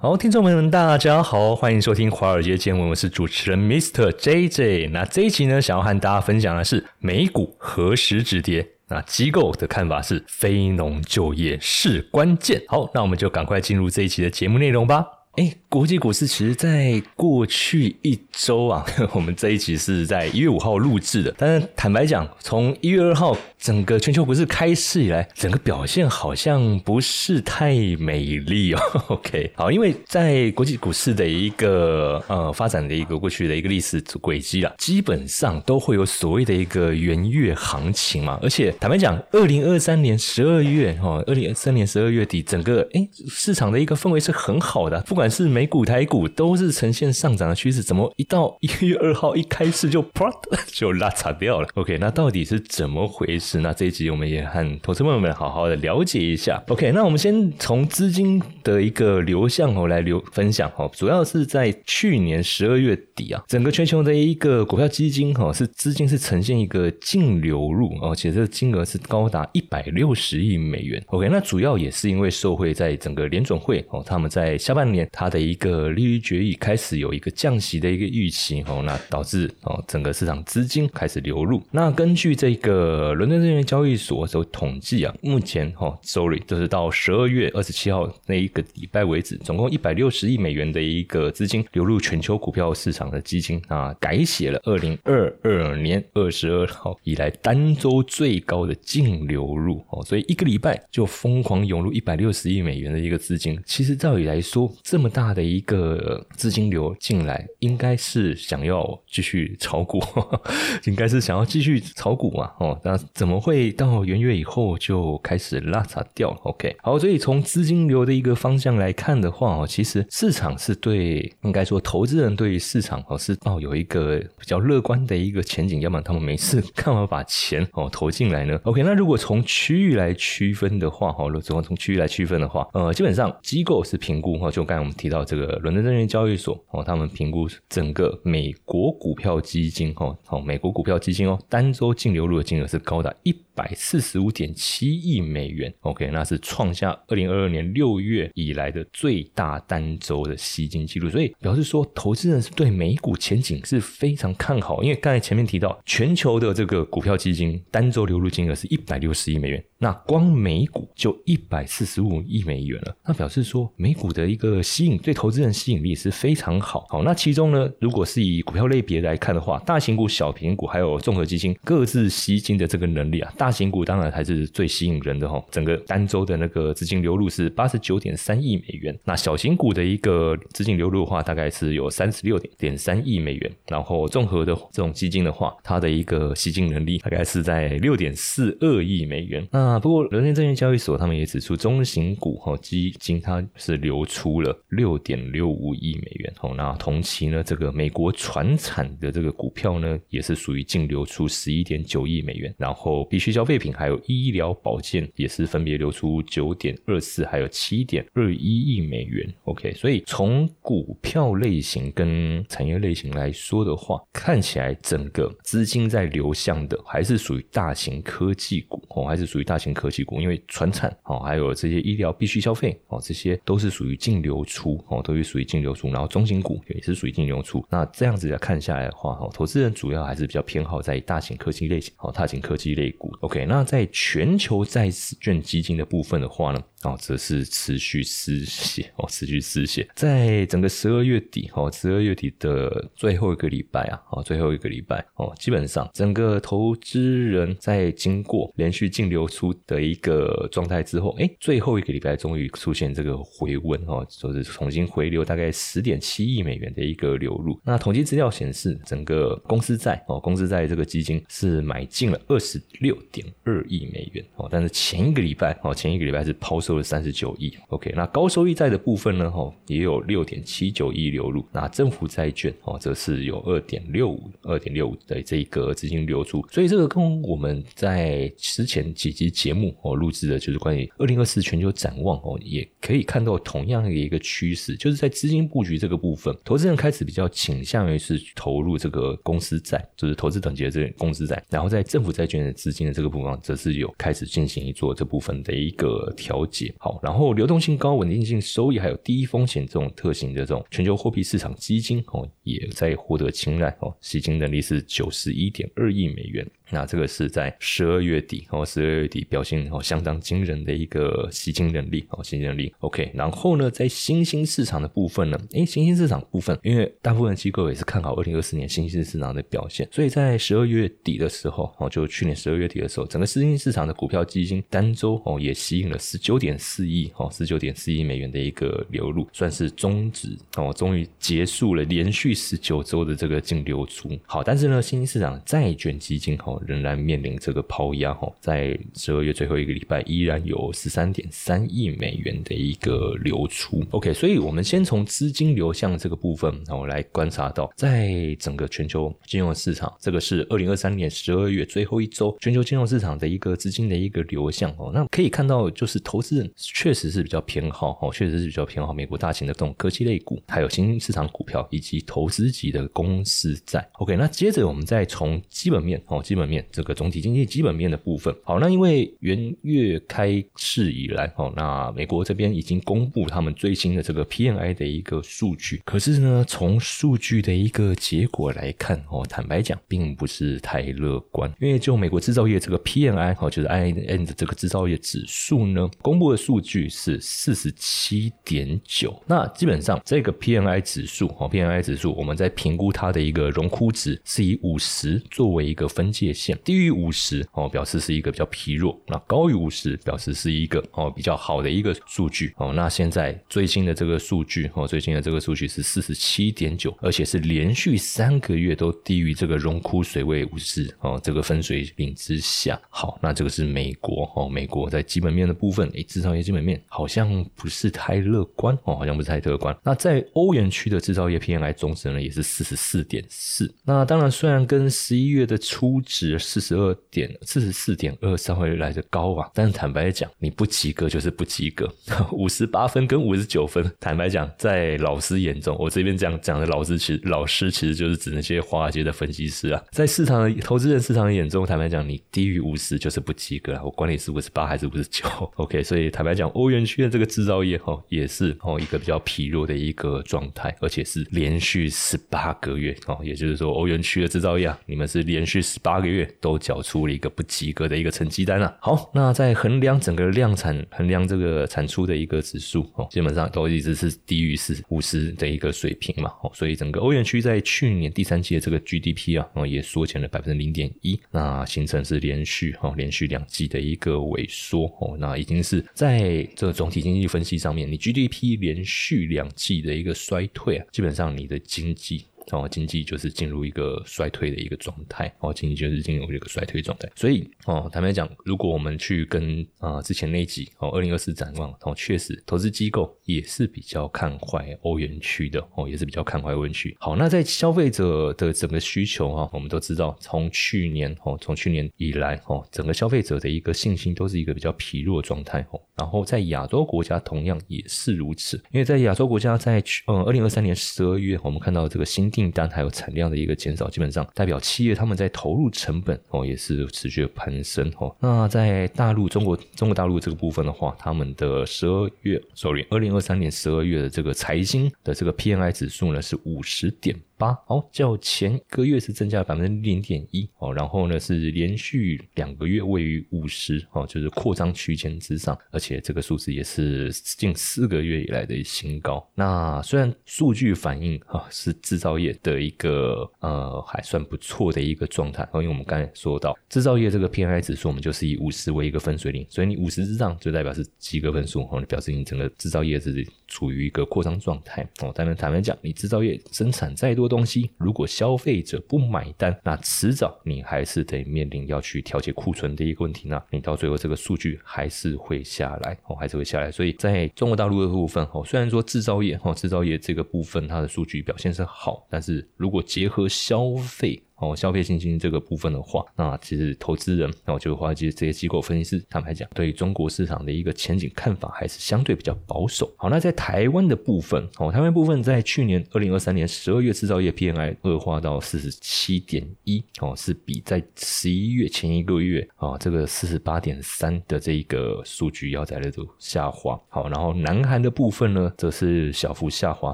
好，听众朋友们，大家好，欢迎收听《华尔街见闻》，我是主持人 Mr. JJ。那这一期呢，想要和大家分享的是美股何时止跌？那机构的看法是非农就业是关键。好，那我们就赶快进入这一期的节目内容吧。哎，国际股市其实，在过去一周啊，我们这一集是在一月五号录制的。但是坦白讲，从一月二号整个全球股市开市以来，整个表现好像不是太美丽哦。OK，好，因为在国际股市的一个呃发展的一个过去的一个历史轨迹啊，基本上都会有所谓的一个元月行情嘛。而且坦白讲，二零二三年十二月哦，二零二三年十二月底，整个哎市场的一个氛围是很好的，不管是美股、台股都是呈现上涨的趋势，怎么一到一月二号一开始就啪 就拉差掉了？OK，那到底是怎么回事？那这一集我们也和投资朋友们好好的了解一下。OK，那我们先从资金的一个流向哦来流分享哦，主要是在去年十二月底啊，整个全球的一个股票基金哈是资金是呈现一个净流入哦，且这个金额是高达一百六十亿美元。OK，那主要也是因为受惠在整个联准会哦，他们在下半年。它的一个利率决议开始有一个降息的一个预期哦，那导致哦整个市场资金开始流入。那根据这个伦敦证券交易所所统计啊，目前哈，sorry，就是到十二月二十七号那一个礼拜为止，总共一百六十亿美元的一个资金流入全球股票市场的基金啊，改写了二零二二年二十二号以来单周最高的净流入哦，所以一个礼拜就疯狂涌入一百六十亿美元的一个资金。其实照理来说，这这么大的一个资金流进来，应该是想要继续炒股，应该是想要继续炒股嘛？哦，那怎么会到元月以后就开始拉闸掉了？OK，好，所以从资金流的一个方向来看的话，哦，其实市场是对，应该说投资人对于市场哦是抱有一个比较乐观的一个前景，要不然他们没事干嘛把钱哦投进来呢？OK，那如果从区域来区分的话，哈，如果从区域来区分的话，呃，基本上机构是评估哈，就刚才我们。提到这个伦敦证券交易所哦，他们评估整个美国股票基金哦，哦，美国股票基金哦，单周净流入的金额是高达一百四十五点七亿美元。OK，那是创下二零二二年六月以来的最大单周的吸金记录，所以表示说，投资人是对美股前景是非常看好。因为刚才前面提到，全球的这个股票基金单周流入金额是一百六十亿美元，那光美股就一百四十五亿美元了，那表示说美股的一个吸引对投资人吸引力是非常好。好，那其中呢，如果是以股票类别来看的话，大型股、小型股还有综合基金各自吸金的这个能力啊，大大型股当然还是最吸引人的哈。整个单周的那个资金流入是八十九点三亿美元。那小型股的一个资金流入的话，大概是有三十六点点三亿美元。然后综合的这种基金的话，它的一个吸金能力大概是在六点四二亿美元。那不过伦敦证券交易所他们也指出，中型股哈基金它是流出了。六点六五亿美元哦，那同期呢，这个美国船产的这个股票呢，也是属于净流出十一点九亿美元，然后必须消费品还有医疗保健也是分别流出九点二四还有七点二一亿美元。OK，所以从股票类型跟产业类型来说的话，看起来整个资金在流向的还是属于大型科技股哦，还是属于大型科技股，因为船产哦，还有这些医疗必需消费哦，这些都是属于净流出。哦，都是属于净流出，然后中型股也是属于净流出。那这样子来看下来的话，哈，投资人主要还是比较偏好在大型科技类型，哦，大型科技类股。OK，那在全球债券基金的部分的话呢？哦，则是持续失血哦，持续失血。在整个十二月底哦，十二月底的最后一个礼拜啊，哦，最后一个礼拜哦，基本上整个投资人在经过连续净流出的一个状态之后，哎，最后一个礼拜终于出现这个回温哦，就是重新回流大概十点七亿美元的一个流入。那统计资料显示，整个公司债哦，公司债这个基金是买进了二十六点二亿美元哦，但是前一个礼拜哦，前一个礼拜是抛。收了三十九亿，OK，那高收益债的部分呢？哈，也有六点七九亿流入。那政府债券哦，则是有二点六五、二点六五的这一个资金流出。所以这个跟我们在之前几集节目哦录制的，就是关于二零二四全球展望哦，也可以看到同样的一个趋势，就是在资金布局这个部分，投资人开始比较倾向于是投入这个公司债，就是投资等级的这个公司债。然后在政府债券的资金的这个部分，则是有开始进行一做这部分的一个调节。好，然后流动性高、稳定性收益还有低风险这种特性的这种全球货币市场基金哦，也在获得青睐哦，吸金能力是九十一点二亿美元。那这个是在十二月底哦，十二月底表现哦相当惊人的一个吸金能力哦，吸金能力 OK。然后呢，在新兴市场的部分呢，诶，新兴市场部分，因为大部分机构也是看好二零二四年新兴市场的表现，所以在十二月底的时候哦，就去年十二月底的时候，整个新兴市场的股票基金单周哦也吸引了十九点点四亿哦，十九点四亿美元的一个流入，算是终止哦，终于结束了连续十九周的这个净流出。好，但是呢，新兴市场债券基金哦。仍然面临这个抛压哦，在十二月最后一个礼拜，依然有十三点三亿美元的一个流出。OK，所以我们先从资金流向这个部分，然后来观察到，在整个全球金融市场，这个是二零二三年十二月最后一周全球金融市场的一个资金的一个流向哦。那可以看到，就是投资确实是比较偏好哦，确实是比较偏好美国大型的这种科技类股，还有新兴市场股票以及投资级的公司债。OK，那接着我们再从基本面哦，基本。面这个总体经济基本面的部分，好，那因为元月开市以来，哦，那美国这边已经公布他们最新的这个 PMI 的一个数据，可是呢，从数据的一个结果来看，哦，坦白讲，并不是太乐观，因为就美国制造业这个 PMI，哦，就是 IN 的这个制造业指数呢，公布的数据是四十七点九，那基本上这个 PMI 指数，哦，PMI 指数，我们在评估它的一个荣枯值是以五十作为一个分界。线低于五十哦，表示是一个比较疲弱；那高于五十，表示是一个哦比较好的一个数据哦。那现在最新的这个数据哦，最新的这个数据是四十七点九，而且是连续三个月都低于这个荣枯水位五十哦，这个分水岭之下。好，那这个是美国哦，美国在基本面的部分，诶，制造业基本面好像不是太乐观哦，好像不是太乐观。那在欧元区的制造业 PMI 总值呢，也是四十四点四。那当然，虽然跟十一月的初值。四十二点四十四点二稍微来的高啊，但是坦白讲，你不及格就是不及格。五十八分跟五十九分，坦白讲，在老师眼中，我这边讲讲的老师，其实老师其实就是指那些华尔街的分析师啊。在市场的投资人市场的眼中，坦白讲，你低于五十就是不及格。我管你是五十八还是五十九，OK。所以坦白讲，欧元区的这个制造业哈，也是哦一个比较疲弱的一个状态，而且是连续十八个月哦，也就是说，欧元区的制造业啊，你们是连续十八个月。都缴出了一个不及格的一个成绩单了。好，那在衡量整个量产、衡量这个产出的一个指数哦，基本上都一直是低于四五十的一个水平嘛。哦，所以整个欧元区在去年第三季的这个 GDP 啊，哦也缩减了百分之零点一，那形成是连续哈连续两季的一个萎缩哦，那已经是在这个总体经济分析上面，你 GDP 连续两季的一个衰退啊，基本上你的经济。哦，经济就是进入一个衰退的一个状态，哦，经济就是进入一个衰退状态。所以，哦，坦白讲，如果我们去跟啊之前那集哦，二零二四展望，哦，确实投资机构也是比较看坏欧元区的，哦，也是比较看坏欧元区。好，那在消费者的整个需求啊，我们都知道，从去年哦，从去年以来哦，整个消费者的一个信心都是一个比较疲弱状态哦。然后在亚洲国家同样也是如此，因为在亚洲国家在去呃二零二三年十二月，我们看到这个新订单还有产量的一个减少，基本上代表企业他们在投入成本哦也是持续攀升哦。那在大陆中国中国大陆这个部分的话，他们的十二月，sorry，二零二三年十二月的这个财新的这个 PMI 指数呢是五十点。八哦，较前一个月是增加了百分之零点一哦，然后呢是连续两个月位于五十哦，就是扩张区间之上，而且这个数字也是近四个月以来的新高。那虽然数据反映啊是制造业的一个呃还算不错的一个状态，因为我们刚才说到制造业这个 PMI 指数，我们就是以五十为一个分水岭，所以你五十之上就代表是及格分数哦，表示你整个制造业是处于一个扩张状态哦。当然坦白讲，你制造业生产再多。东西如果消费者不买单，那迟早你还是得面临要去调节库存的一个问题。呢你到最后这个数据还是会下来哦，还是会下来。所以在中国大陆的部分哦，虽然说制造业哦，制造业这个部分它的数据表现是好，但是如果结合消费。哦，消费信心这个部分的话，那其实投资人那我，就华尔街这些机构分析师，他们来讲，对中国市场的一个前景看法还是相对比较保守。好，那在台湾的部分，哦，台湾部分在去年二零二三年十二月制造业 PMI 恶化到四十七点一，哦，是比在十一月前一个月啊这个四十八点三的这一个数据要在那度下滑。好，然后南韩的部分呢，则是小幅下滑，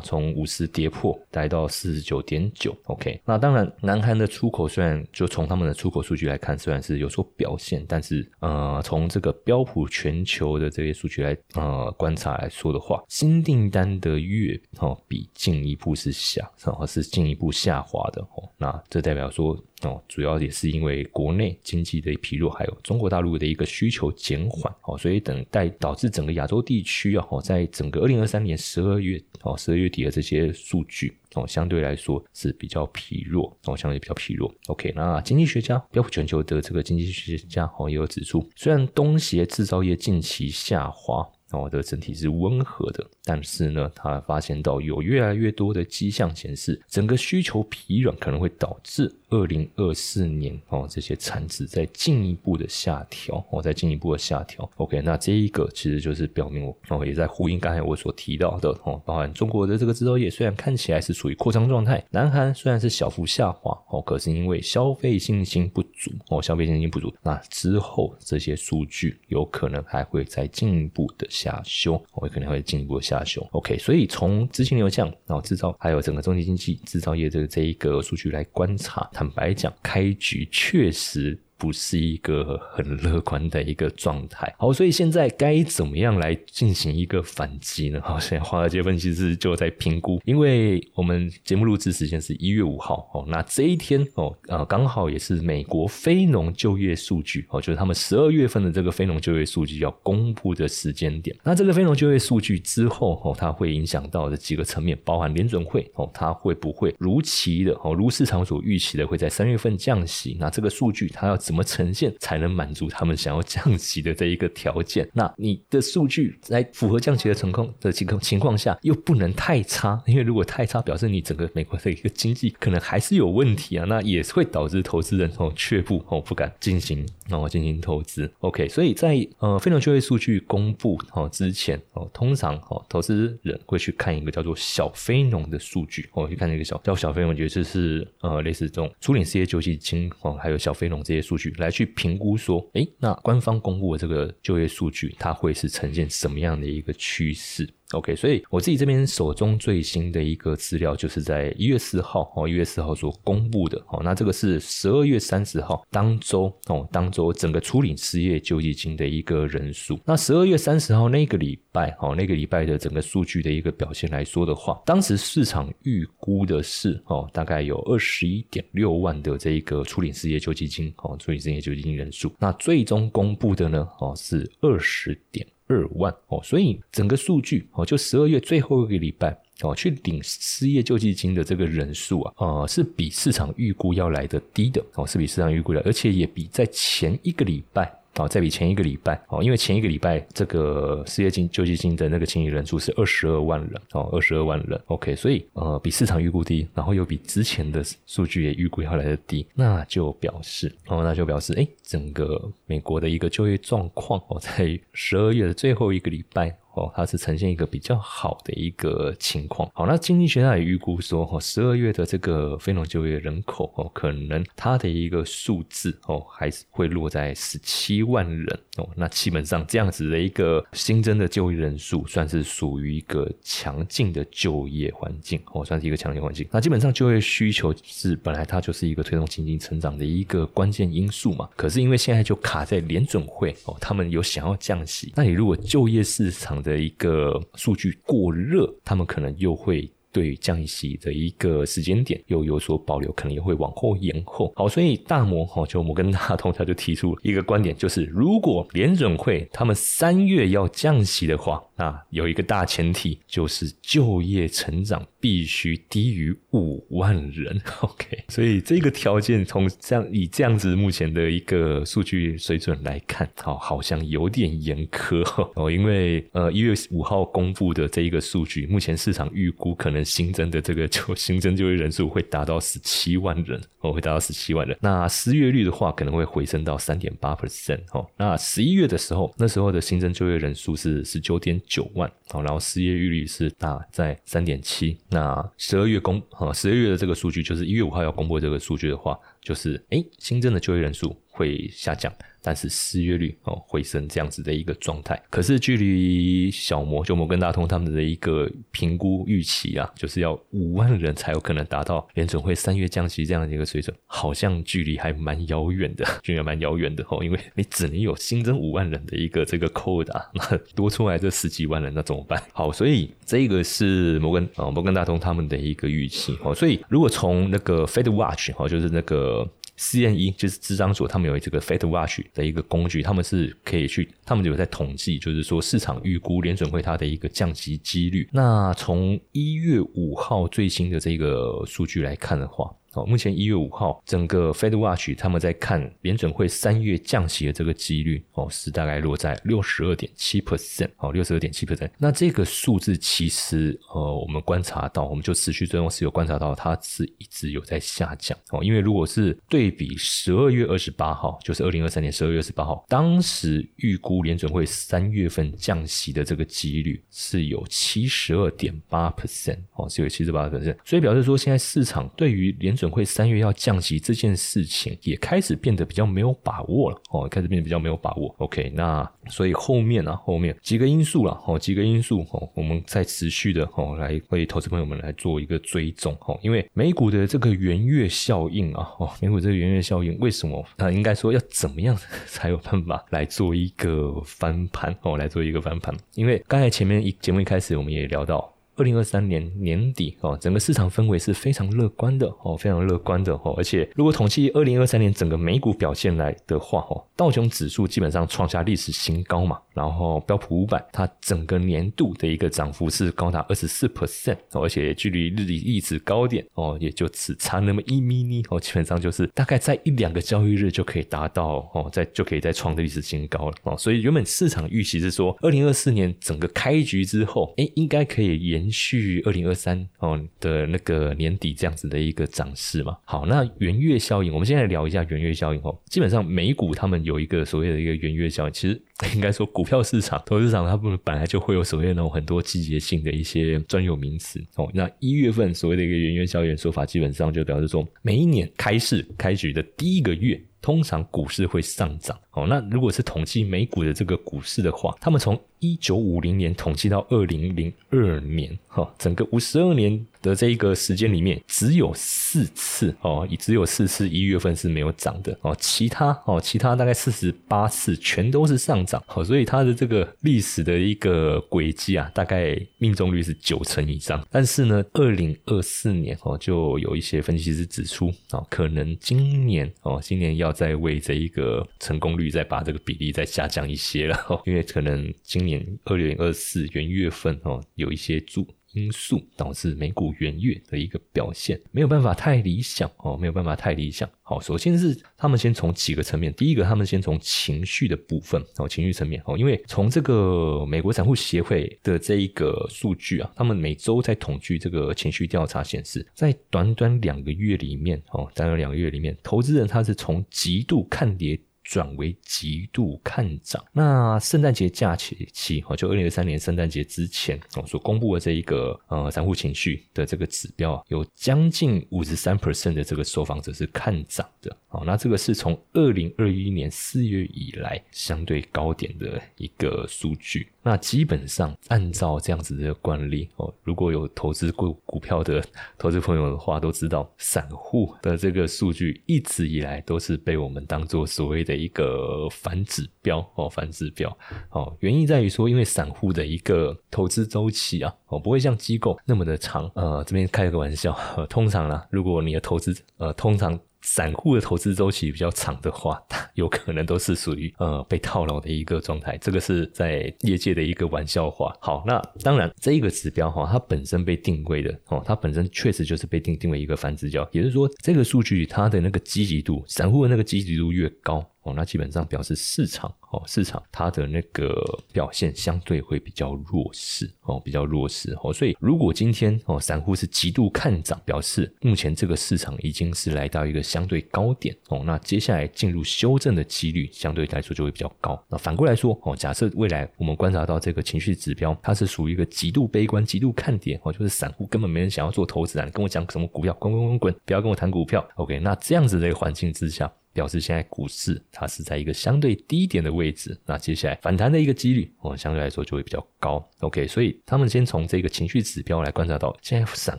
从五十跌破，来到四十九点九。OK，那当然，南韩的出口虽然就从他们的出口数据来看，虽然是有所表现，但是呃，从这个标普全球的这些数据来呃观察来说的话，新订单的月哦比进一步是下，然后是进一步下滑的哦。那这代表说。哦，主要也是因为国内经济的疲弱，还有中国大陆的一个需求减缓，哦，所以等待导致整个亚洲地区啊，哦，在整个二零二三年十二月哦，十二月底的这些数据哦，相对来说是比较疲弱，哦，相对比较疲弱。OK，那经济学家标普全球的这个经济学家哦，也有指出，虽然东协制造业近期下滑。哦，的整体是温和的，但是呢，他发现到有越来越多的迹象显示，整个需求疲软可能会导致二零二四年哦这些产值在进一步的下调，哦，在进一步的下调。OK，那这一个其实就是表明我哦也在呼应刚才我所提到的哦，包含中国的这个制造业虽然看起来是处于扩张状态，南韩虽然是小幅下滑哦，可是因为消费信心不足哦，消费信心不足，那之后这些数据有可能还会再进一步的。下下修，我可能会进一步下修。OK，所以从资金流向，然后制造，还有整个中级经济制造业这个这一个数据来观察，坦白讲，开局确实。不是一个很乐观的一个状态。好，所以现在该怎么样来进行一个反击呢？好，现在华尔街分析师就在评估，因为我们节目录制时间是一月五号哦，那这一天哦，呃，刚好也是美国非农就业数据哦，就是他们十二月份的这个非农就业数据要公布的时间点。那这个非农就业数据之后哦，它会影响到的几个层面，包含联准会哦，它会不会如期的哦，如市场所预期的会在三月份降息？那这个数据它要怎么呈现才能满足他们想要降息的这一个条件？那你的数据在符合降息的成况的情况情况下，又不能太差，因为如果太差，表示你整个美国的一个经济可能还是有问题啊，那也会导致投资人哦却步哦不敢进行哦进行投资。OK，所以在呃非农就业数据公布哦之前哦，通常哦投资人会去看一个叫做小非农的数据哦，去看那个小叫小非农，我觉得这是呃类似这种初领失业救济金哦，还有小非农这些数数据来。去评估说，哎，那官方公布的这个就业数据，它会是呈现什么样的一个趋势？OK，所以我自己这边手中最新的一个资料，就是在一月四号哦，一月四号所公布的哦。那这个是十二月三十号当周哦，当周整个初领失业救济金的一个人数。那十二月三十号那个礼拜哦，那个礼拜的整个数据的一个表现来说的话，当时市场预估的是哦，大概有二十一点六万的这一个初领失业救济金哦，初领失业救济金人数。那最终公布的呢哦，是二十点。二万哦，所以整个数据哦，就十二月最后一个礼拜哦，去领失业救济金的这个人数啊，呃，是比市场预估要来的低的哦，是比市场预估的，而且也比在前一个礼拜。哦，再比前一个礼拜哦，因为前一个礼拜这个失业金救济金的那个清理人数是二十二万人哦，二十二万人，OK，所以呃比市场预估低，然后又比之前的数据也预估要来的低，那就表示哦，那就表示哎，整个美国的一个就业状况哦，在十二月的最后一个礼拜。哦，它是呈现一个比较好的一个情况。好，那经济学家也预估说，哦，十二月的这个非农就业人口哦，可能它的一个数字哦，还是会落在十七万人哦。那基本上这样子的一个新增的就业人数，算是属于一个强劲的就业环境哦，算是一个强劲环境。那基本上就业需求是本来它就是一个推动经济成长的一个关键因素嘛。可是因为现在就卡在联准会哦，他们有想要降息，那你如果就业市场的一个数据过热，他们可能又会对降息的一个时间点又有所保留，可能也会往后延后。好，所以大摩哈就摩根大通他就提出一个观点，就是如果联准会他们三月要降息的话。那有一个大前提，就是就业成长必须低于五万人。OK，所以这个条件从这样以这样子目前的一个数据水准来看，好，好像有点严苛 哦。因为呃一月五号公布的这一个数据，目前市场预估可能新增的这个就新增就业人数会达到十七万人哦，会达到十七万人。那失业率的话，可能会回升到三点八 percent 哦。那十一月的时候，那时候的新增就业人数是十九点九万，好，然后失业率是大在三点七。那十二月公，啊，十二月的这个数据就是一月五号要公布这个数据的话，就是哎，新增的就业人数会下降。但是失业率哦回升这样子的一个状态，可是距离小摩就摩根大通他们的一个评估预期啊，就是要五万人才有可能达到联准会三月降息这样的一个水准，好像距离还蛮遥远的，距离还蛮遥远的哦，因为你只能有新增五万人的一个这个 code 啊，那多出来这十几万人那怎么办？好，所以这个是摩根啊摩根大通他们的一个预期哦，所以如果从那个 Fed Watch 哦，就是那个。呃 CNE 就是智商所，他们有这个 f a t Watch 的一个工具，他们是可以去，他们有在统计，就是说市场预估联准会它的一个降级几率。那从一月五号最新的这个数据来看的话。哦，目前一月五号，整个 Fed Watch 他们在看联准会三月降息的这个几率，哦，是大概落在六十二点七 percent，哦，六十二点七 percent。那这个数字其实，呃，我们观察到，我们就持续追踪是有观察到，它是一直有在下降。哦，因为如果是对比十二月二十八号，就是二零二三年十二月二十八号，当时预估联准会三月份降息的这个几率是有七十二点八 percent，哦，是有七十八 percent。所以表示说，现在市场对于联准准会三月要降息这件事情也开始变得比较没有把握了哦，开始变得比较没有把握。OK，那所以后面呢，后面几个因素了哦，几个因素哦，我们再持续的哦来为投资朋友们来做一个追踪哦，因为美股的这个圆月效应啊哦，美股这个圆月效应为什么啊？应该说要怎么样 才有办法来做一个翻盘哦，来做一个翻盘？因为刚才前面一节目一开始我们也聊到。二零二三年年底哦，整个市场氛围是非常乐观的哦，非常乐观的哦。而且如果统计二零二三年整个美股表现来的话哦，道琼指数基本上创下历史新高嘛，然后标普五百它整个年度的一个涨幅是高达二十四 percent，而且距离日历历史高点哦，也就只差那么一咪咪哦，基本上就是大概在一两个交易日就可以达到哦，在就可以再创历史新高了哦。所以原本市场预期是说，二零二四年整个开局之后，哎，应该可以延。延续二零二三哦的那个年底这样子的一个涨势嘛，好，那圆月效应，我们现在聊一下圆月效应哦。基本上美股他们有一个所谓的一个圆月效应，其实 应该说股票市场、投资市场，它不本来就会有所谓那种很多季节性的一些专有名词哦。那一月份所谓的一个圆月效应说法，基本上就表示说，每一年开市开局的第一个月。通常股市会上涨哦。那如果是统计美股的这个股市的话，他们从一九五零年统计到二零零二年，哈，整个五十二年。的这一个时间里面，只有四次哦，只有四次一月份是没有涨的哦，其他哦，其他大概四十八次全都是上涨哦，所以它的这个历史的一个轨迹啊，大概命中率是九成以上。但是呢，二零二四年哦，就有一些分析师指出哦，可能今年哦，今年要再为这一个成功率再把这个比例再下降一些了，因为可能今年二零二四元月份哦，有一些注。因素导致美股元月的一个表现没有办法太理想哦，没有办法太理想。好，首先是他们先从几个层面，第一个他们先从情绪的部分哦，情绪层面哦，因为从这个美国散户协会的这一个数据啊，他们每周在统计这个情绪调查显示，在短短两个月里面哦，短短两个月里面，投资人他是从极度看跌。转为极度看涨。那圣诞节假期期，哦，就二零二三年圣诞节之前哦，所公布的这一个呃散户情绪的这个指标，有将近五十三 percent 的这个受访者是看涨的。哦，那这个是从二零二一年四月以来相对高点的一个数据。那基本上按照这样子的惯例哦，如果有投资过股票的 投资朋友的话，都知道散户的这个数据一直以来都是被我们当做所谓的一个反指标哦，反指标哦。原因在于说，因为散户的一个投资周期啊，哦不会像机构那么的长。呃，这边开个玩笑，通常呢，如果你的投资呃通常。散户的投资周期比较长的话，它 有可能都是属于呃被套牢的一个状态。这个是在业界的一个玩笑话。好，那当然这一个指标哈，它本身被定位的哦，它本身确实就是被定定为一个反指标，也就是说这个数据它的那个积极度，散户的那个积极度越高。哦，那基本上表示市场哦，市场它的那个表现相对会比较弱势哦，比较弱势哦。所以如果今天哦，散户是极度看涨，表示目前这个市场已经是来到一个相对高点哦，那接下来进入修正的几率相对来说就会比较高。那反过来说哦，假设未来我们观察到这个情绪指标，它是属于一个极度悲观、极度看跌哦，就是散户根本没人想要做投资啊，跟我讲什么股票，滚滚滚滚，不要跟我谈股票。OK，那这样子的一个环境之下。表示现在股市它是在一个相对低点的位置，那接下来反弹的一个几率我们，相对来说就会比较高。OK，所以他们先从这个情绪指标来观察到，现在散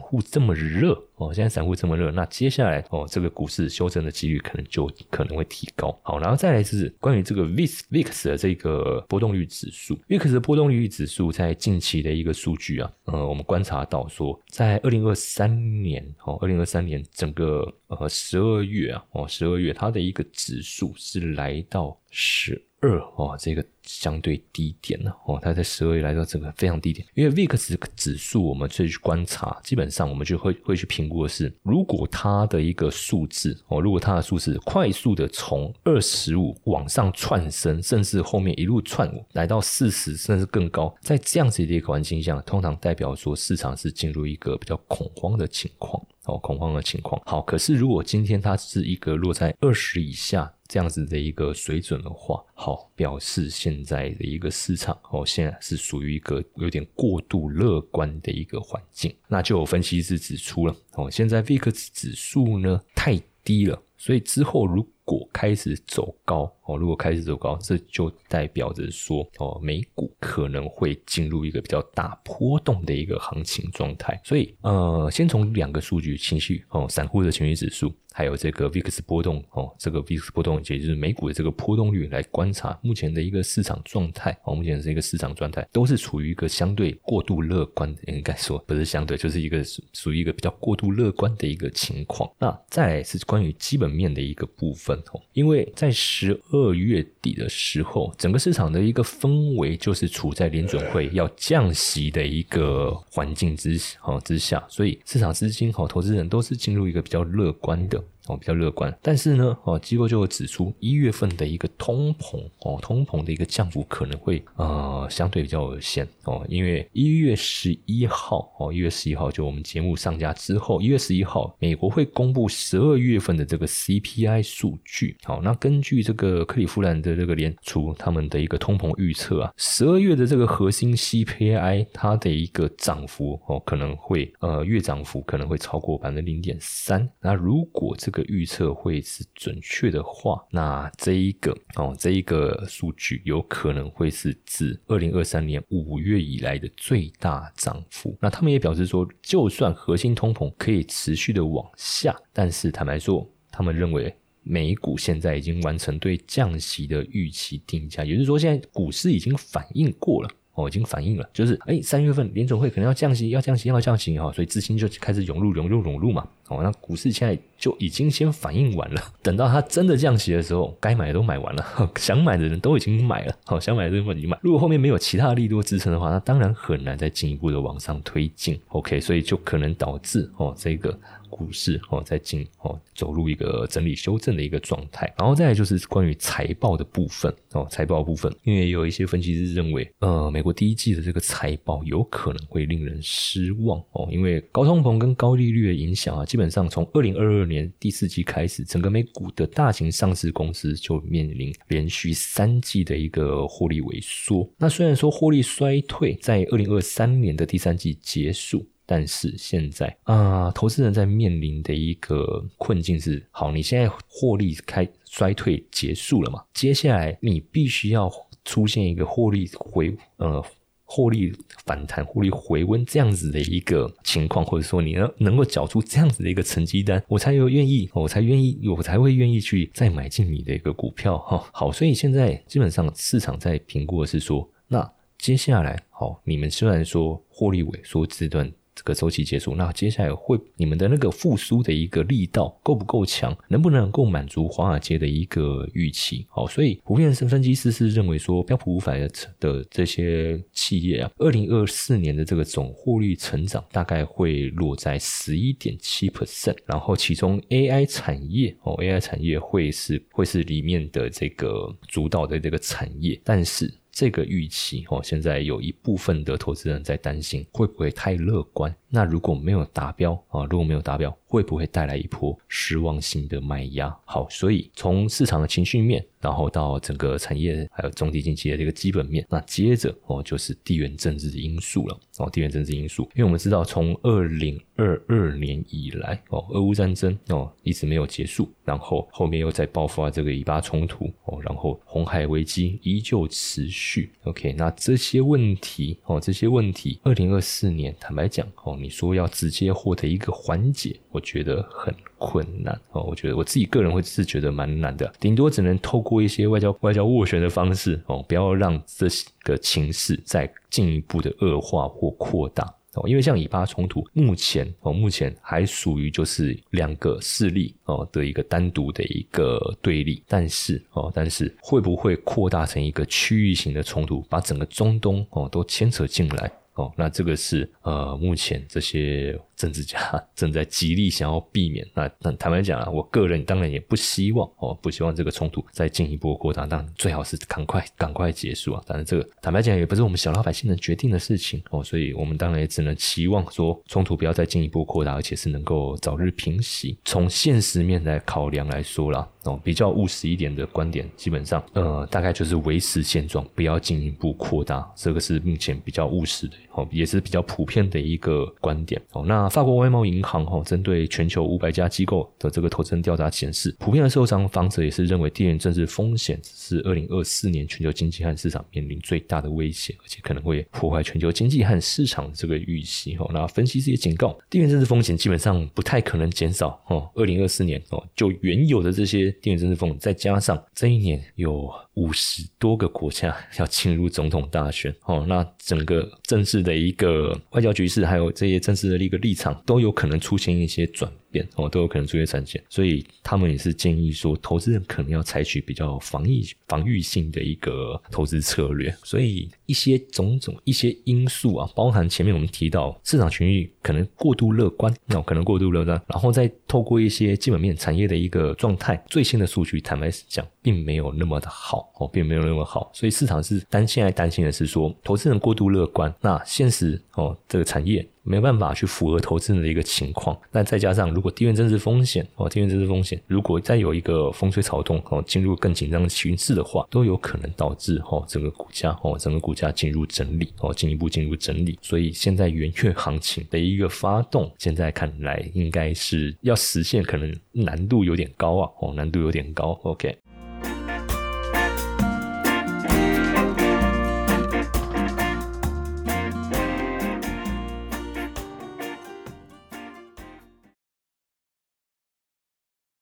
户这么热哦，现在散户这么热，那接下来哦，这个股市修正的几率可能就可能会提高。好，然后再来是关于这个 VIX VIX 的这个波动率指数，VIX 的波动率指数在近期的一个数据啊，呃，我们观察到说，在二零二三年哦，二零二三年整个呃十二月啊，哦十二月它的一个指数是来到十二哦，这个相对低点呢哦，它在十二月来到这个非常低点，因为 VIX 指数我们最去观察，基本上我们就会会去评估的是，如果它的一个数字哦，如果它的数字快速的从二十五往上窜升，甚至后面一路窜来到四十甚至更高，在这样子的一个环境下，通常代表说市场是进入一个比较恐慌的情况哦，恐慌的情况。好，可是如果今天它是一个落在二十以下。这样子的一个水准的话，好表示现现在的一个市场哦，现在是属于一个有点过度乐观的一个环境。那就有分析师指出了哦，现在 VIX 指数呢太低了，所以之后如果开始走高哦，如果开始走高，这就代表着说哦，美股可能会进入一个比较大波动的一个行情状态。所以呃，先从两个数据情绪哦，散户的情绪指数。还有这个 VIX 波动哦，这个 VIX 波动也就是美股的这个波动率来观察目前的一个市场状态哦，目前是一个市场状态都是处于一个相对过度乐观，应该说不是相对，就是一个属于一个比较过度乐观的一个情况。那再来是关于基本面的一个部分哦，因为在十二月底的时候，整个市场的一个氛围就是处在联准会要降息的一个环境之哦之下，所以市场资金和投资人都是进入一个比较乐观的。哦，比较乐观，但是呢，哦，机构就会指出一月份的一个通膨，哦，通膨的一个降幅可能会呃相对比较有限，哦，因为一月十一号，哦，一月十一号就我们节目上架之后，一月十一号，美国会公布十二月份的这个 CPI 数据，好，那根据这个克利夫兰的这个联储他们的一个通膨预测啊，十二月的这个核心 CPI 它的一个涨幅，哦，可能会呃月涨幅可能会超过百分之零点三，那如果这个预测会是准确的话，那这一个哦，这一个数据有可能会是自二零二三年五月以来的最大涨幅。那他们也表示说，就算核心通膨可以持续的往下，但是坦白说，他们认为美股现在已经完成对降息的预期定价，也就是说，现在股市已经反应过了。哦，已经反映了，就是哎，三月份联总会可能要降息，要降息，要降息哈，所以资金就开始涌入，涌入，涌入嘛。哦，那股市现在就已经先反应完了，等到它真的降息的时候，该买的都买完了，想买的人都已经买了，好，想买的人已经买。如果后面没有其他利多支撑的话，那当然很难再进一步的往上推进。OK，所以就可能导致哦这个。股市哦，在进哦，走入一个整理修正的一个状态，然后再来就是关于财报的部分哦，财报部分，因为有一些分析师认为，呃，美国第一季的这个财报有可能会令人失望哦，因为高通膨跟高利率的影响啊，基本上从二零二二年第四季开始，整个美股的大型上市公司就面临连续三季的一个获利萎缩。那虽然说获利衰退在二零二三年的第三季结束。但是现在啊，投资人在面临的一个困境是：好，你现在获利开衰退结束了嘛？接下来你必须要出现一个获利回呃获利反弹、获利回温这样子的一个情况，或者说你能能够缴出这样子的一个成绩单，我才有愿意，我才愿意，我才会愿意去再买进你的一个股票哈。好，所以现在基本上市场在评估的是说，那接下来好，你们虽然说获利萎缩这段。这个周期结束，那接下来会你们的那个复苏的一个力道够不够强？能不能够满足华尔街的一个预期？好，所以普遍是分析师是认为说，标普五百的的这些企业啊，二零二四年的这个总获利成长大概会落在十一点七 percent，然后其中 AI 产业哦，AI 产业会是会是里面的这个主导的这个产业，但是。这个预期哦，现在有一部分的投资人在担心，会不会太乐观？那如果没有达标啊，如果没有达标，会不会带来一波失望性的卖压？好，所以从市场的情绪面，然后到整个产业还有总体经济的这个基本面，那接着哦就是地缘政治的因素了哦，地缘政治因素，因为我们知道从二零二二年以来哦，俄乌战争哦一直没有结束，然后后面又在爆发这个以巴冲突哦，然后红海危机依旧持续。OK，那这些问题哦，这些问题，二零二四年坦白讲哦。你说要直接获得一个缓解，我觉得很困难哦。我觉得我自己个人会是觉得蛮难的，顶多只能透过一些外交外交斡旋的方式哦，不要让这个情势再进一步的恶化或扩大哦。因为像以巴冲突，目前哦，目前还属于就是两个势力哦的一个单独的一个对立，但是哦，但是会不会扩大成一个区域型的冲突，把整个中东哦都牵扯进来？哦，那这个是呃，目前这些。政治家 正在极力想要避免。那那坦白讲啊，我个人当然也不希望哦，不希望这个冲突再进一步扩大。但最好是赶快赶快结束啊！但是这个坦白讲也不是我们小老百姓能决定的事情哦，所以我们当然也只能期望说冲突不要再进一步扩大，而且是能够早日平息。从现实面来考量来说啦，哦，比较务实一点的观点，基本上呃，大概就是维持现状，不要进一步扩大。这个是目前比较务实的哦，也是比较普遍的一个观点哦。那法国外贸银行哈，针对全球五百家机构的这个投资人调查显示，普遍的受伤方者也是认为地缘政治风险是二零二四年全球经济和市场面临最大的威胁，而且可能会破坏全球经济和市场这个预期哈。那分析师也警告，地缘政治风险基本上不太可能减少哦。二零二四年哦，就原有的这些地缘政治风险，再加上这一年有。五十多个国家要进入总统大选哦，那整个政治的一个外交局势，还有这些政治的一个立场，都有可能出现一些转。哦，都有可能出现产险，所以他们也是建议说，投资人可能要采取比较防疫、防御性的一个投资策略。所以一些种种一些因素啊，包含前面我们提到市场情绪可能过度乐观，那可能过度乐观，然后再透过一些基本面产业的一个状态，最新的数据，坦白讲，并没有那么的好哦，并没有那么好。所以市场是担现在担心的是说，投资人过度乐观，那现实哦，这个产业。没办法去符合投资人的一个情况，那再加上如果地缘政治风险哦，地缘政治风险如果再有一个风吹草动哦，进入更紧张的形势的话，都有可能导致哦整个股价哦整个股价进入整理哦，进一步进入整理。所以现在元月行情的一个发动，现在看来应该是要实现，可能难度有点高啊哦，难度有点高。OK，